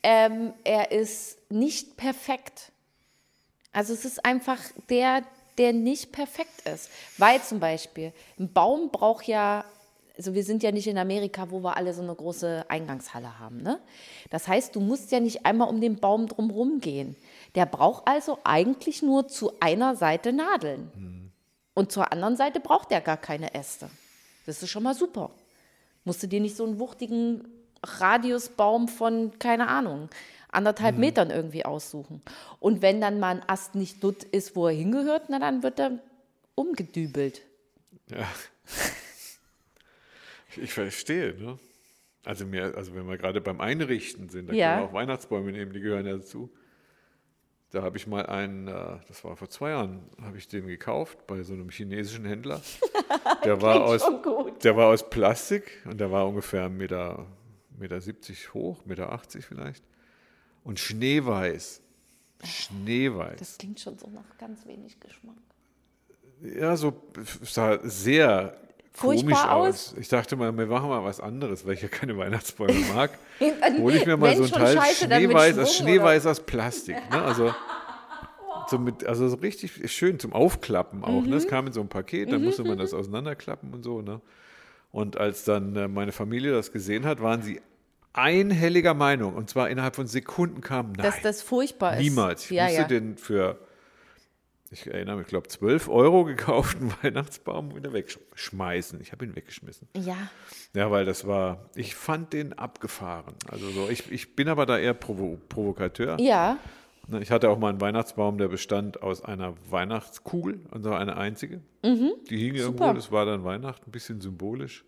Ähm, er ist nicht perfekt. Also es ist einfach der, der nicht perfekt ist. Weil zum Beispiel, ein Baum braucht ja, also wir sind ja nicht in Amerika, wo wir alle so eine große Eingangshalle haben. Ne? Das heißt, du musst ja nicht einmal um den Baum drumherum gehen. Der braucht also eigentlich nur zu einer Seite Nadeln. Und zur anderen Seite braucht er gar keine Äste. Das ist schon mal super. Musst du dir nicht so einen wuchtigen Radiusbaum von, keine Ahnung, anderthalb Metern irgendwie aussuchen. Und wenn dann mal ein Ast nicht dort ist, wo er hingehört, na dann wird er umgedübelt. Ja. [LAUGHS] Ich verstehe, ne? Also, mir, also wenn wir gerade beim Einrichten sind, da Ja. können wir auch Weihnachtsbäume nehmen, die gehören ja dazu. Da habe ich mal einen, äh, das war vor zwei Jahren, habe ich den gekauft bei so einem chinesischen Händler. [LAUGHS] Der war, aus, der war aus Plastik und der war ungefähr 1,70 Meter, Meter 70 hoch, 1,80 Meter 80 vielleicht. Und schneeweiß. Schneeweiß. Das klingt schon so nach ganz wenig Geschmack. Ja, so sah sehr Furchtbar komisch aus? aus. Ich dachte mal, wir machen mal was anderes, weil ich ja keine Weihnachtsbäume [LAUGHS] mag. Hole ich mir mal Wenn so ein Teil Scheiße, Schneeweiß, aus Schneeweiß aus Plastik. Ne? [LAUGHS] Also, so mit, also so richtig schön zum Aufklappen auch. Ne? Mhm. Das kam in so einem Paket, dann musste man das auseinanderklappen und so. Ne? Und als dann äh, meine Familie das gesehen hat, waren sie einhelliger Meinung. Und zwar innerhalb von Sekunden kam, nein, Dass das furchtbar ist. Niemals. Ich ja, musste ja. den für, ich erinnere mich, ich glaube 12 Euro gekauften [LAUGHS] Weihnachtsbaum wieder wegschmeißen. Ich habe ihn weggeschmissen. ja, Ja, weil das war, ich fand den abgefahren. Also so, ich, ich bin aber da eher Provo Provokateur. ja. Ne, Ich hatte auch mal einen Weihnachtsbaum, der bestand aus einer Weihnachtskugel, und zwar eine einzige. Mhm. Die hing irgendwo, das war dann Weihnachten, ein bisschen symbolisch.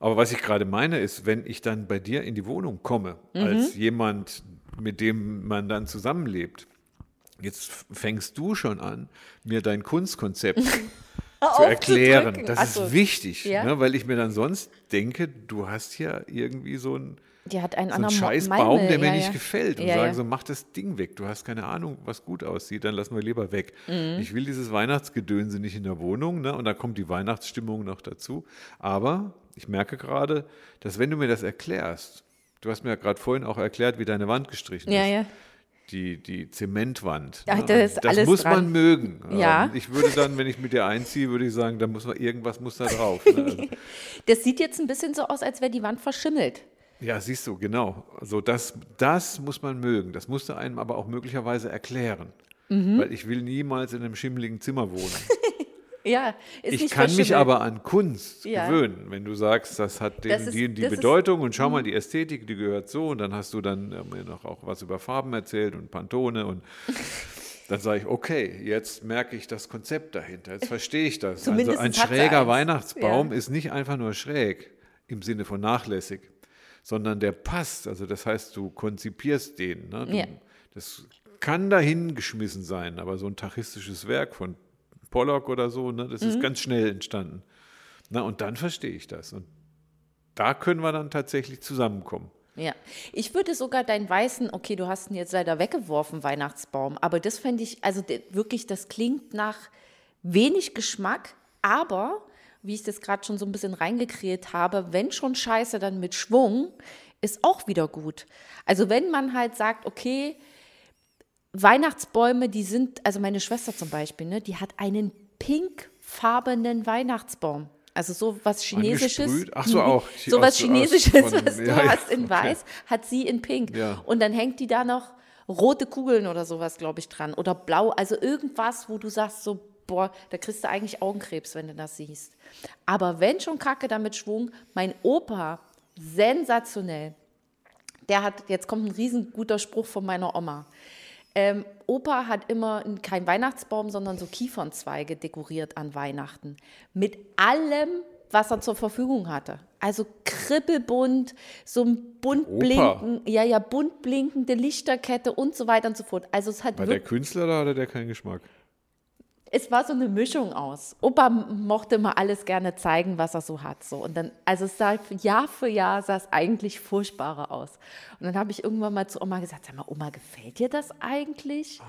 Aber was ich gerade meine, ist, wenn ich dann bei dir in die Wohnung komme, Mhm. als jemand, mit dem man dann zusammenlebt, jetzt fängst du schon an, mir dein Kunstkonzept [LAUGHS] zu erklären. Das Ach so. ist wichtig, Ja? ne? weil ich mir dann sonst denke, du hast hier irgendwie so einen, Die hat einen so anderen Mo- scheiß Malmö, Baum, der mir ja, nicht ja. gefällt und Ja, sagen ja. so, mach das Ding weg. Du hast keine Ahnung, was gut aussieht, dann lassen wir lieber weg. Mhm. Ich will dieses Weihnachtsgedönse nicht in der Wohnung ne? und da kommt die Weihnachtsstimmung noch dazu. Aber ich merke gerade, dass wenn du mir das erklärst, du hast mir ja gerade vorhin auch erklärt, wie deine Wand gestrichen Ja, ist. Die, die Zementwand. Ja, ne? das alles muss dran. man mögen. Ja. Ähm, Ich würde dann, wenn ich mit dir einziehe, würde ich sagen, da muss man irgendwas muss da drauf. Ne? Also, [LAUGHS] Das sieht jetzt ein bisschen so aus, als wäre die Wand verschimmelt. ja, siehst du, genau. Also das, das muss man mögen. Das musst du einem aber auch möglicherweise erklären. Mhm. Weil ich will niemals in einem schimmeligen Zimmer wohnen. [LAUGHS] Ja, ist ich kann mich aber an Kunst Ja. gewöhnen. Wenn du sagst, das hat den, Das ist- die, die das ist- Mhm. Bedeutung und schau mal, die Ästhetik, die gehört so und dann hast du dann äh, mir noch auch was über Farben erzählt und Pantone und [LAUGHS] dann sage ich, okay, jetzt merke ich das Konzept dahinter, jetzt verstehe ich das. Zumindest also ein schräger. Weihnachtsbaum Ja. ist nicht einfach nur schräg im Sinne von nachlässig, sondern der passt. Also das heißt, du konzipierst den. Ne? Du, Ja. Das kann dahin geschmissen sein, aber so ein tachistisches Werk von Pollock oder so, ne, das Mhm. ist ganz schnell entstanden. Na, und dann verstehe ich das. Und da können wir dann tatsächlich zusammenkommen. Ja, ich würde sogar deinen weißen, okay, du hast ihn jetzt leider weggeworfen, Weihnachtsbaum, aber das fände ich, also wirklich, das klingt nach wenig Geschmack, aber wie ich das gerade schon so ein bisschen reingekreiert habe, wenn schon Scheiße, dann mit Schwung, ist auch wieder gut. Also wenn man halt sagt, okay, Weihnachtsbäume, die sind, also meine Schwester zum Beispiel, ne, die hat einen pinkfarbenen Weihnachtsbaum. Also so was Chinesisches. Ach so, auch. So was Chinesisches, von- was du ja, hast in okay. weiß, hat sie in pink. Ja. Und dann hängt die da noch rote Kugeln oder sowas, glaube ich, dran. Oder blau. Also irgendwas, wo du sagst so, boah, da kriegst du eigentlich Augenkrebs, wenn du das siehst. Aber wenn schon Kacke damit Schwung, mein Opa, sensationell. Der hat, jetzt kommt ein riesenguter Spruch von meiner Oma. Ähm, Opa hat immer keinen Weihnachtsbaum, sondern so Kiefernzweige dekoriert an Weihnachten. Mit allem, was er zur Verfügung hatte. Also kribbelbunt, so ein bunt blinken, ja, ja, bunt blinkende Lichterkette und so weiter und so fort. Also es hat War der Künstler da oder der keinen Geschmack? Es war so eine Mischung aus. Opa mochte immer alles gerne zeigen, was er so hat. So. Und dann, also es sah Jahr für Jahr sah es eigentlich furchtbarer aus. Und dann habe ich irgendwann mal zu Oma gesagt, sag mal, Oma, gefällt dir das eigentlich?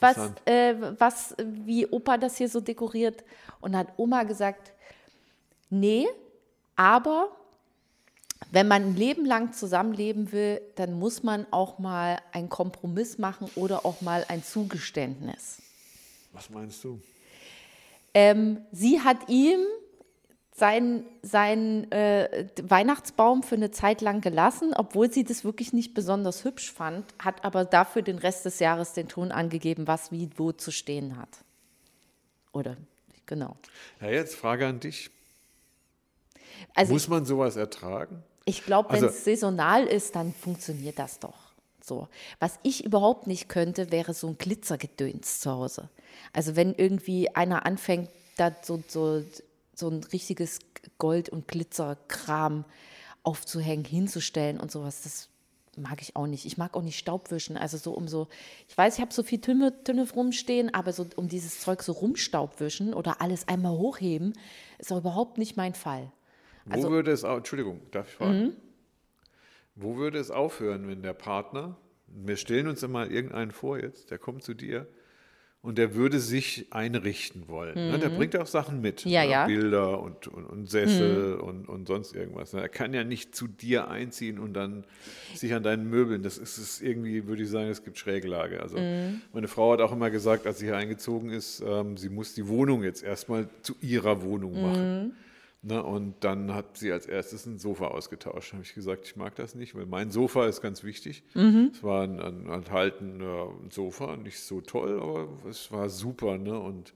was, interessant. äh, was, wie Opa das hier so dekoriert? Und dann hat Oma gesagt, nee, aber wenn man ein Leben lang zusammenleben will, dann muss man auch mal einen Kompromiss machen oder auch mal ein Zugeständnis. Was meinst du? Ähm, sie hat ihm seinen sein, äh, Weihnachtsbaum für eine Zeit lang gelassen, obwohl sie das wirklich nicht besonders hübsch fand, hat aber dafür den Rest des Jahres den Ton angegeben, was wie wo zu stehen hat. Oder, genau. Ja, jetzt Frage an dich. Also Muss man sowas ertragen? Ich glaube, wenn Also- es saisonal ist, dann funktioniert das doch. So. Was ich überhaupt nicht könnte, wäre so ein Glitzergedöns zu Hause. Also wenn irgendwie einer anfängt, da so, so, so ein richtiges Gold- und Glitzerkram aufzuhängen, hinzustellen und sowas, das mag ich auch nicht. Ich mag auch nicht Staubwischen. Also so um so, ich weiß, ich habe so viel Tünne, Tünne rumstehen, aber so um dieses Zeug so rumstaubwischen oder alles einmal hochheben, ist auch überhaupt nicht mein Fall. Also- Wo würde es, Entschuldigung, darf ich fragen? Wo würde es aufhören, wenn der Partner, wir stellen uns immer irgendeinen vor jetzt, der kommt zu dir und der würde sich einrichten wollen. Ne? Der bringt auch Sachen mit, Ja, ne? ja. Bilder und, und, und Sessel und, und sonst irgendwas. ne? Er kann ja nicht zu dir einziehen und dann sich an deinen Möbeln, das ist es irgendwie, würde ich sagen, es gibt Schräglage. Also meine Frau hat auch immer gesagt, als sie hier eingezogen ist, ähm, sie muss die Wohnung jetzt erstmal zu ihrer Wohnung machen. Ne, und dann hat sie als erstes ein Sofa ausgetauscht. habe ich gesagt, ich mag das nicht, weil mein Sofa ist ganz wichtig. Es war ein, ein enthaltener Sofa, nicht so toll, aber es war super. Ne? Und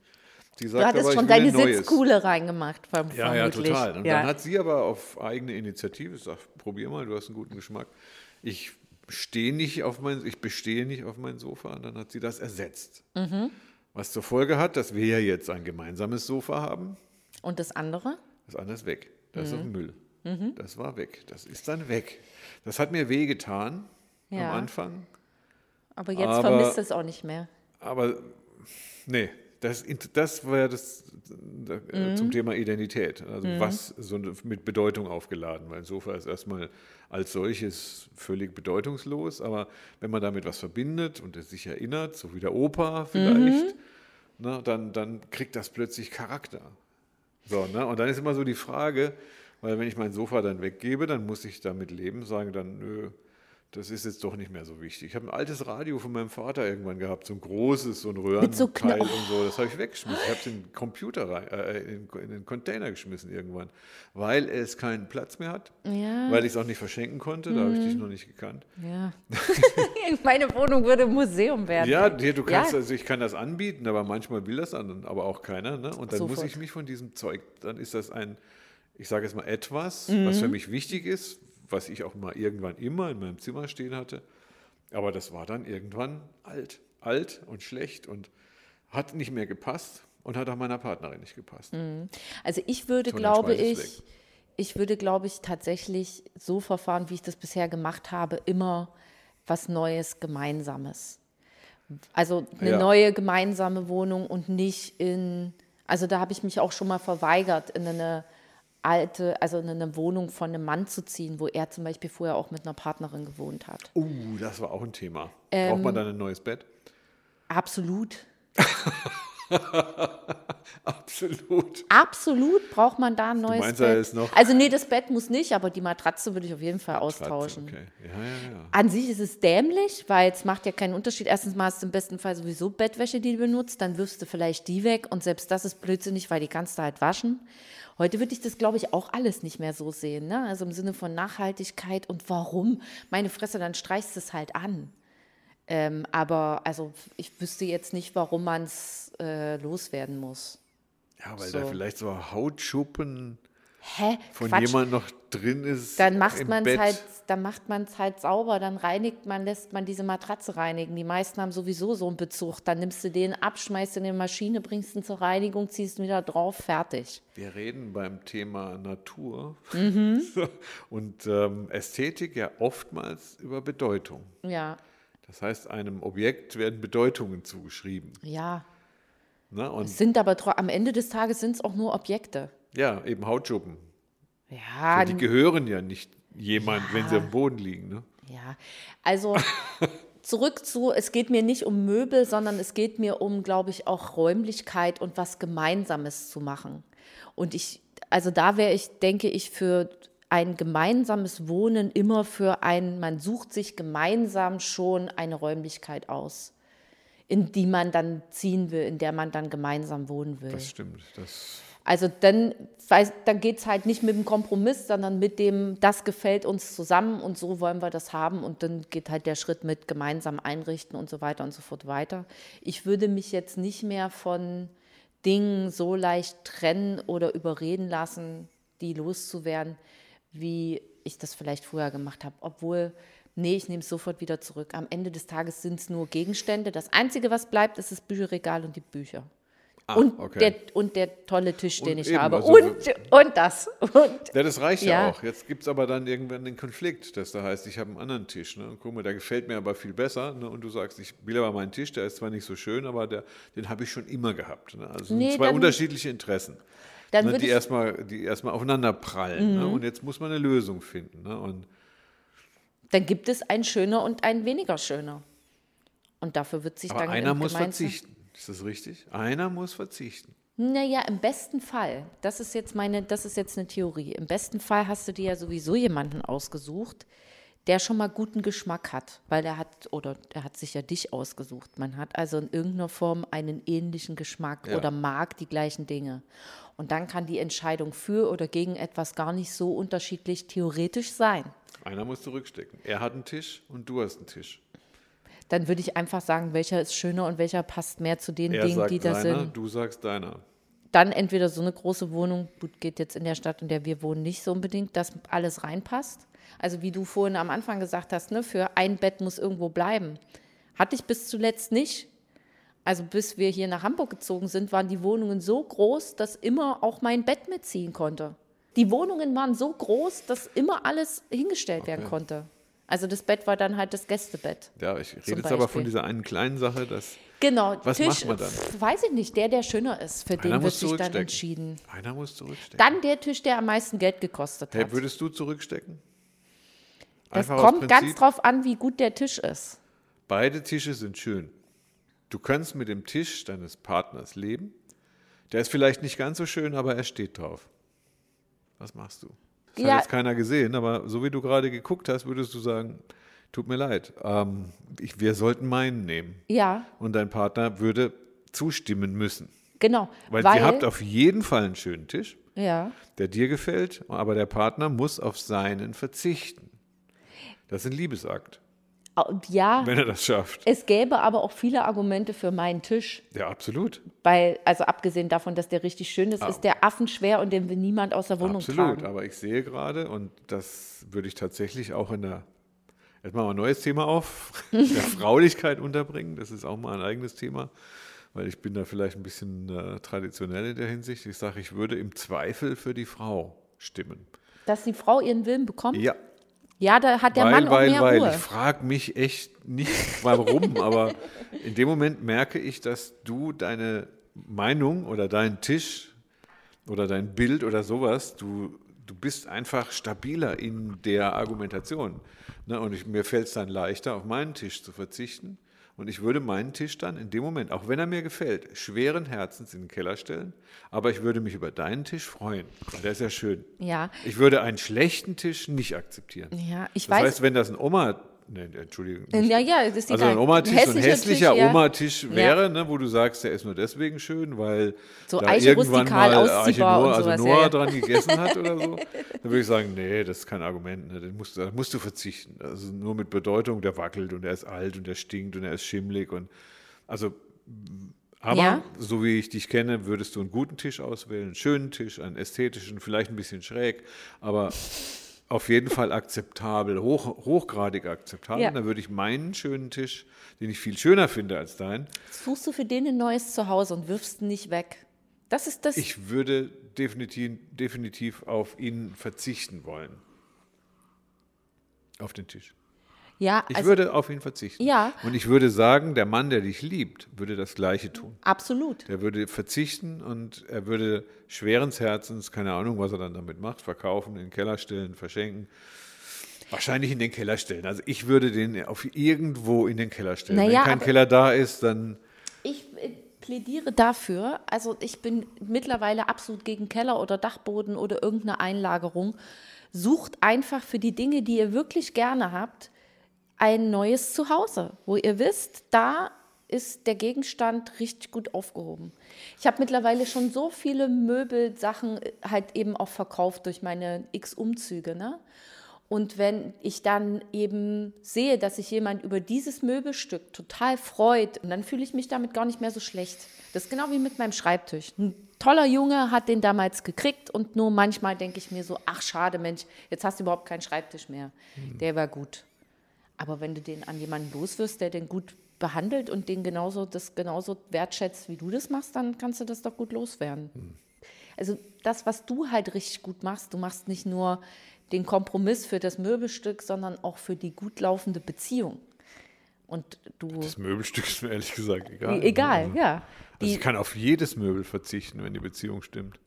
sie Du sagt hattest aber, schon deine ein. Sitzkuhle reingemacht, verm Ja, ja, total. Und Ja. dann hat sie aber auf eigene Initiative gesagt, probier mal, du hast einen guten Geschmack. Ich stehe nicht auf mein, ich bestehe nicht auf mein Sofa. Und dann hat sie das ersetzt. Mhm. Was zur Folge hat, dass wir ja jetzt ein gemeinsames Sofa haben. Und das andere? Das andere ist weg. Das ist auf Mhm. dem Müll. Das war weg. Das ist dann weg. Das hat mir wehgetan Ja. am Anfang. Aber jetzt Aber- vermisst es auch nicht mehr. Aber nee, das, das war ja das äh, Mhm. zum Thema Identität. Also was so mit Bedeutung aufgeladen, weil ein Sofa ist erstmal als solches völlig bedeutungslos, aber wenn man damit was verbindet und es sich erinnert, so wie der Opa vielleicht, ne, dann, dann kriegt das plötzlich Charakter. So, ne? Und dann ist immer so die Frage, weil wenn ich mein Sofa dann weggebe, dann muss ich damit leben, sagen dann, nö, das ist jetzt doch nicht mehr so wichtig. Ich habe ein altes Radio von meinem Vater irgendwann gehabt, so ein großes, so ein so Röhrenteil Kno- und so. Das habe ich weggeschmissen. Ich habe es in den Computer rein, äh, in, in den Container geschmissen irgendwann, weil es keinen Platz mehr hat, Ja. weil ich es auch nicht verschenken konnte. Da habe ich Mhm. dich noch nicht gekannt. Ja. [LAUGHS] [LAUGHS] Meine Wohnung würde ein Museum werden. Ja, du kannst, Ja. also ich kann das anbieten, aber manchmal will das dann aber auch keiner. Ne? Und dann muss Sofort. ich mich von diesem Zeug, dann ist das ein, ich sage jetzt mal etwas, Mhm. was für mich wichtig ist, was ich auch mal irgendwann immer in meinem Zimmer stehen hatte. Aber das war dann irgendwann alt, alt und schlecht und hat nicht mehr gepasst und hat auch meiner Partnerin nicht gepasst. Also ich würde, So, glaube ich, weg. ich würde, glaube ich, tatsächlich so verfahren, wie ich das bisher gemacht habe, immer was Neues, Gemeinsames. Also eine Ja. neue gemeinsame Wohnung und nicht in, also da habe ich mich auch schon mal verweigert, in eine alte, also in eine Wohnung von einem Mann zu ziehen, wo er zum Beispiel vorher auch mit einer Partnerin gewohnt hat. Uh, das war auch ein Thema. Ähm, Braucht man dann ein neues Bett? Absolut. [LAUGHS] Absolut. Absolut braucht man da ein neues meinst, da Bett. ist noch- also nee, das Bett muss nicht, aber die Matratze würde ich auf jeden Fall austauschen. Okay. Ja, ja, ja. An sich ist es dämlich, weil es macht ja keinen Unterschied. Erstens mal hast du im besten Fall sowieso Bettwäsche, die du benutzt, dann wirfst du vielleicht die weg und selbst das ist blödsinnig, weil die kannst du halt waschen. Heute würde ich das, glaube ich, auch alles nicht mehr so sehen. Ne? Also im Sinne von Nachhaltigkeit und warum? Meine Fresse, dann streichst du es halt an. Ähm, aber also ich wüsste jetzt nicht, warum man es äh, loswerden muss. Ja, weil So. da vielleicht so Hautschuppen Hä? von Quatsch. jemand noch drin ist. Dann macht man es halt, dann macht man es halt sauber, dann reinigt man, lässt man diese Matratze reinigen. Die meisten haben sowieso so einen Bezug. Dann nimmst du den ab, schmeißt in die Maschine, bringst ihn zur Reinigung, ziehst ihn wieder drauf, fertig. Wir reden beim Thema Natur Mhm. [LAUGHS] und ähm, Ästhetik ja oftmals über Bedeutung. Ja, Das heißt, einem Objekt werden Bedeutungen zugeschrieben. ja. Ne? Und Es sind aber am Ende des Tages sind es auch nur Objekte. Ja, eben Hautschuppen. Ja, die gehören ja nicht jemand, wenn sie am Boden liegen. Ne? Ja, also [LAUGHS] zurück zu, es geht mir nicht um Möbel, sondern es geht mir um, glaube ich, auch Räumlichkeit und was Gemeinsames zu machen. Und ich, also da wäre ich, denke ich, für ein gemeinsames Wohnen immer für ein, man sucht sich gemeinsam schon eine Räumlichkeit aus, in die man dann ziehen will, in der man dann gemeinsam wohnen will. Das stimmt. Das, Also dann, dann geht es halt nicht mit dem Kompromiss, sondern mit dem, das gefällt uns zusammen und so wollen wir das haben. Und dann geht halt der Schritt mit gemeinsam einrichten und so weiter und so fort weiter. Ich würde mich jetzt nicht mehr von Dingen so leicht trennen oder überreden lassen, die loszuwerden, wie ich das vielleicht früher gemacht habe. Obwohl, nee, ich nehme es sofort wieder zurück. Am Ende des Tages sind es nur Gegenstände. Das Einzige, was bleibt, ist das Bücherregal und die Bücher. Ah, und, okay. der, und der tolle Tisch, den Und ich eben, habe. also- und, und das. Und, ja, das reicht ja, Ja. auch. Jetzt gibt es aber dann irgendwann den Konflikt, dass da heißt, ich habe einen anderen Tisch. Ne? Und guck mal, der gefällt mir aber viel besser. Ne? Und du sagst, ich will aber meinen Tisch, der ist zwar nicht so schön, aber der, den habe ich schon immer gehabt. Ne? Also Nee, zwei unterschiedliche Interessen. Dann ne? die Mhm. erstmal die erstmal aufeinander prallen. Ne? Und jetzt muss man eine Lösung finden. Ne? Und dann gibt es ein schöner und ein weniger schöner. Und dafür wird sich aber dann einer muss verzichten. Ist das richtig? Einer muss verzichten. Naja, im besten Fall, das ist jetzt meine, das ist jetzt eine Theorie. Im besten Fall hast du dir ja sowieso jemanden ausgesucht, der schon mal guten Geschmack hat, weil er hat, oder er hat sich ja dich ausgesucht. Man hat also in irgendeiner Form einen ähnlichen Geschmack Ja. oder mag die gleichen Dinge. Und dann kann die Entscheidung für oder gegen etwas gar nicht so unterschiedlich theoretisch sein. Einer muss zurückstecken. Er hat einen Tisch und du hast einen Tisch. Dann würde ich einfach sagen, welcher ist schöner und welcher passt mehr zu den Er Dingen, die da sind. du sagst deiner. dann entweder so eine große Wohnung, gut, geht jetzt in der Stadt, in der wir wohnen, nicht so unbedingt, dass alles reinpasst. Also wie du vorhin am Anfang gesagt hast, ne, für ein Bett muss irgendwo bleiben. Hatte ich bis zuletzt nicht. Also bis wir hier nach Hamburg gezogen sind, waren die Wohnungen so groß, dass immer auch mein Bett mitziehen konnte. Die Wohnungen waren so groß, dass immer alles hingestellt werden konnte. Also das Bett war dann halt das Gästebett. Ja, ich rede jetzt aber von dieser einen kleinen Sache, dass Genau, Was Tisch, macht man dann? weiß ich nicht, der, der schöner ist, für Einer den wird sich dann entschieden. Einer muss zurückstecken. Dann der Tisch, der am meisten Geld gekostet Hey, hat. würdest du zurückstecken? Das Einfach aus kommt ganz drauf an, wie gut der Tisch ist. Beide Tische sind schön. Du kannst mit dem Tisch deines Partners leben. Der ist vielleicht nicht ganz so schön, aber er steht drauf. Was machst du? Das Ja. hat jetzt keiner gesehen, aber so wie du gerade geguckt hast, würdest du sagen, tut mir leid, ähm, ich, wir sollten meinen nehmen. Ja, Und dein Partner würde zustimmen müssen. genau. Weil, Weil, ihr habt auf jeden Fall einen schönen Tisch, ja, der dir gefällt, aber der Partner muss auf seinen verzichten. Das ist ein Liebesakt, ja, wenn er das schafft. es gäbe aber auch viele Argumente für meinen Tisch. Ja, absolut. Weil, also abgesehen davon, dass der richtig schön ist, ist der affenschwer und den will niemand aus der Wohnung Absolut, tragen. aber ich sehe gerade, und das würde ich tatsächlich auch in der, jetzt machen wir ein neues Thema auf, [LAUGHS] der Fraulichkeit unterbringen. Das ist auch mal ein eigenes Thema, weil ich bin da vielleicht ein bisschen äh, traditionell in der Hinsicht. Ich sage, ich würde im Zweifel für die Frau stimmen. Dass die Frau ihren Willen bekommt? Ja, Ja, da hat der weil, Mann auch weil, mehr weil. Ruhe. Ich frage mich echt nicht, warum, [LAUGHS] aber in dem Moment merke ich, dass du deine Meinung oder deinen Tisch oder dein Bild oder sowas, du, du bist einfach stabiler in der Argumentation. Ne? Und ich, mir fällt es dann leichter, auf meinen Tisch zu verzichten. Und ich würde meinen Tisch dann in dem Moment, auch wenn er mir gefällt, schweren Herzens in den Keller stellen. Aber ich würde mich über deinen Tisch freuen. Der ist ja schön. Ja. Ich würde einen schlechten Tisch nicht akzeptieren. Ja, ich Das weiß. heißt, wenn das ein Oma, ne, Entschuldigung, nicht- ja, ja, das ist also egal. ein Oma-Tisch, ein hässlicher hässlicher Tisch. Oma-Tisch Ja. wäre, ne, wo du sagst, der ist nur deswegen schön, weil So da Eiche irgendwann mal Arche ausziehbar Noah, also sowas, ja, Noah ja. dran gegessen hat oder so, [LAUGHS] dann würde ich sagen, nee, das ist kein Argument, ne, den musst, du- da musst du verzichten. Also nur mit Bedeutung, der wackelt und er ist alt und er stinkt und er ist schimmelig und also aber Ja. so wie ich dich kenne, würdest du einen guten Tisch auswählen, einen schönen Tisch, einen ästhetischen, vielleicht ein bisschen schräg, aber auf jeden Fall akzeptabel, hoch, hochgradig akzeptabel. Ja. Dann würde ich meinen schönen Tisch, den ich viel schöner finde als dein, Suchst du für den ein neues Zuhause und wirfst ihn nicht weg. Das ist das. ich würde definitiv, definitiv auf ihn verzichten wollen. Auf den Tisch. Ja, Ich also würde auf ihn verzichten. Ja. Und ich würde sagen, der Mann, der dich liebt, würde das Gleiche tun. absolut. Der würde verzichten und er würde schweren Herzens, keine Ahnung, was er dann damit macht, verkaufen, in den Keller stellen, verschenken. Wahrscheinlich in den Keller stellen. Also ich würde den auf irgendwo in den Keller stellen. Naja, Wenn kein Keller da ist, dann Ich äh, plädiere dafür, also ich bin mittlerweile absolut gegen Keller oder Dachboden oder irgendeine Einlagerung. Sucht einfach für die Dinge, die ihr wirklich gerne habt, ein neues Zuhause, wo ihr wisst, da ist der Gegenstand richtig gut aufgehoben. Ich habe mittlerweile schon so viele Möbelsachen äh, halt eben auch verkauft durch meine X-Umzüge. Ne? Und wenn ich dann eben sehe, dass sich jemand über dieses Möbelstück total freut, dann fühle ich mich damit gar nicht mehr so schlecht. Das ist genau wie mit meinem Schreibtisch. Ein toller Junge hat den damals gekriegt und nur manchmal denke ich mir so, ach schade Mensch, jetzt hast du überhaupt keinen Schreibtisch mehr. Der war gut. Aber wenn du den an jemanden loswirst, der den gut behandelt und den genauso, das genauso wertschätzt, wie du das machst, dann kannst du das doch gut loswerden. Also das, was du halt richtig gut machst, du machst nicht nur den Kompromiss für das Möbelstück, sondern auch für die gut laufende Beziehung. Und du, das Möbelstück ist mir ehrlich gesagt egal. egal, ja. Also Die, ich kann auf jedes Möbel verzichten, wenn die Beziehung stimmt.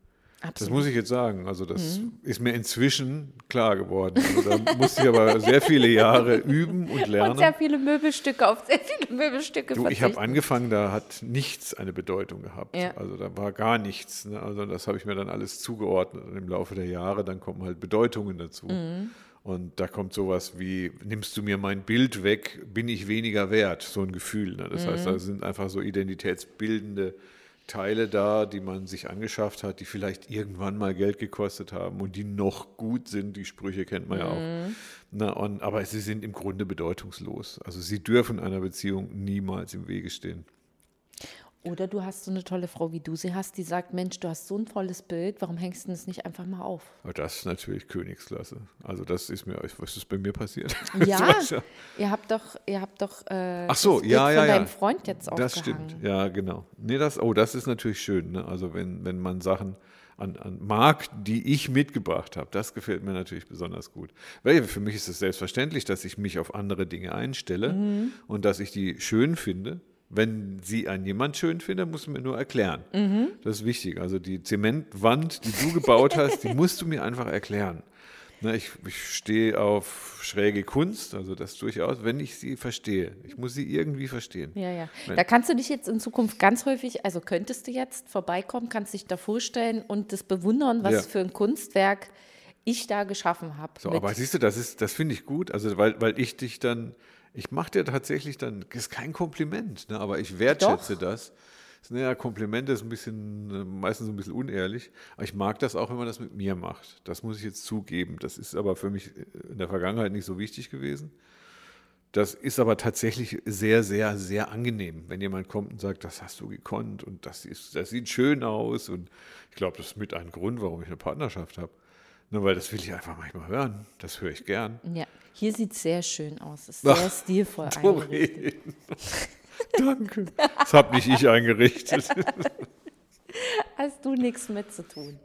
Das absolut. muss ich jetzt sagen. Also das Mhm. ist mir inzwischen klar geworden. Also da musste ich aber sehr viele Jahre [LAUGHS] üben und lernen. und sehr viele Möbelstücke auf sehr viele Möbelstücke Du, ich habe angefangen, da hat nichts eine Bedeutung gehabt. Ja. Also da war gar nichts. Ne? Also das habe ich mir dann alles zugeordnet. Und im Laufe der Jahre, dann kommen halt Bedeutungen dazu. Mhm. Und da kommt sowas wie, nimmst du mir mein Bild weg, bin ich weniger wert, so ein Gefühl. Ne? Das Mhm. heißt, da sind einfach so identitätsbildende Teile da, die man sich angeschafft hat, die vielleicht irgendwann mal Geld gekostet haben und die noch gut sind. Die Sprüche kennt man ja auch. Mhm. Na, und, aber sie sind im Grunde bedeutungslos. Also sie dürfen einer Beziehung niemals im Wege stehen. Oder du hast so eine tolle Frau, wie du sie hast, die sagt, Mensch, du hast so ein tolles Bild, warum hängst du das nicht einfach mal auf? Das ist natürlich Königsklasse. Also das ist mir, was ist bei mir passiert? [LAUGHS] Ja, Das war ihr habt doch, ihr habt doch äh, Ach so, das ja, ja, von ja. deinem Freund jetzt Das aufgehangen. stimmt, ja, genau. Nee, das, oh, das ist natürlich schön. Ne? Also wenn, wenn man Sachen an, an mag, die ich mitgebracht habe, das gefällt mir natürlich besonders gut. Weil für mich ist es selbstverständlich, dass ich mich auf andere Dinge einstelle Mhm. und dass ich die schön finde. Wenn sie einen jemand schön findet, musst du mir nur erklären. Mhm. Das ist wichtig. Also die Zementwand, die du gebaut hast, die musst du mir einfach erklären. Na, ich, ich stehe auf schräge Kunst, also das durchaus, wenn ich sie verstehe. Ich muss sie irgendwie verstehen. Ja, ja. Wenn- Da kannst du dich jetzt in Zukunft ganz häufig, also könntest du jetzt vorbeikommen, kannst dich da vorstellen und das bewundern, was Ja. für ein Kunstwerk ich da geschaffen habe. So, aber siehst du, das ist, das finde ich gut, also weil, weil ich dich dann, ich mache dir tatsächlich dann, ist kein Kompliment, ne, aber ich wertschätze das. Naja, Komplimente ist ein bisschen, äh, meistens ein bisschen unehrlich, aber ich mag das auch, wenn man das mit mir macht. Das muss ich jetzt zugeben. Das ist aber für mich in der Vergangenheit nicht so wichtig gewesen. Das ist aber tatsächlich sehr, sehr, sehr angenehm, wenn jemand kommt und sagt, das hast du gekonnt und das, ist, das sieht schön aus. Und ich glaube, das ist mit ein Grund, warum ich eine Partnerschaft habe. Nur weil das will ich einfach manchmal hören. Das höre ich gern. Ja, hier sieht es sehr schön aus. Es ist sehr Ach, stilvoll eingerichtet. [LAUGHS] Danke. Das habe nicht ich eingerichtet. [LAUGHS] Hast du nichts mit zu tun.